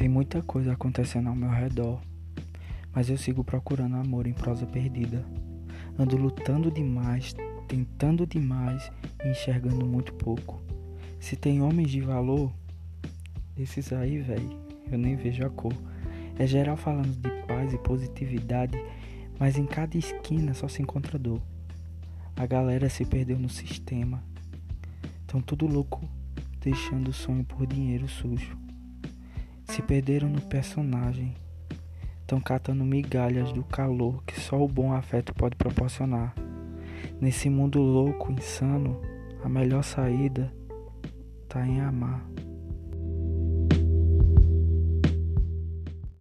Tem muita coisa acontecendo ao meu redor, mas eu sigo procurando amor em prosa perdida. Ando lutando demais, tentando demais e enxergando muito pouco. Se tem homens de valor, esses aí, véi, eu nem vejo a cor. É geral falando de paz e positividade, mas em cada esquina só se encontra dor. A galera se perdeu no sistema. Tão tudo louco, deixando o sonho por dinheiro sujo. Se perderam no personagem. Tão catando migalhas do calor que só o bom afeto pode proporcionar. Nesse mundo louco, insano, a melhor saída tá em amar.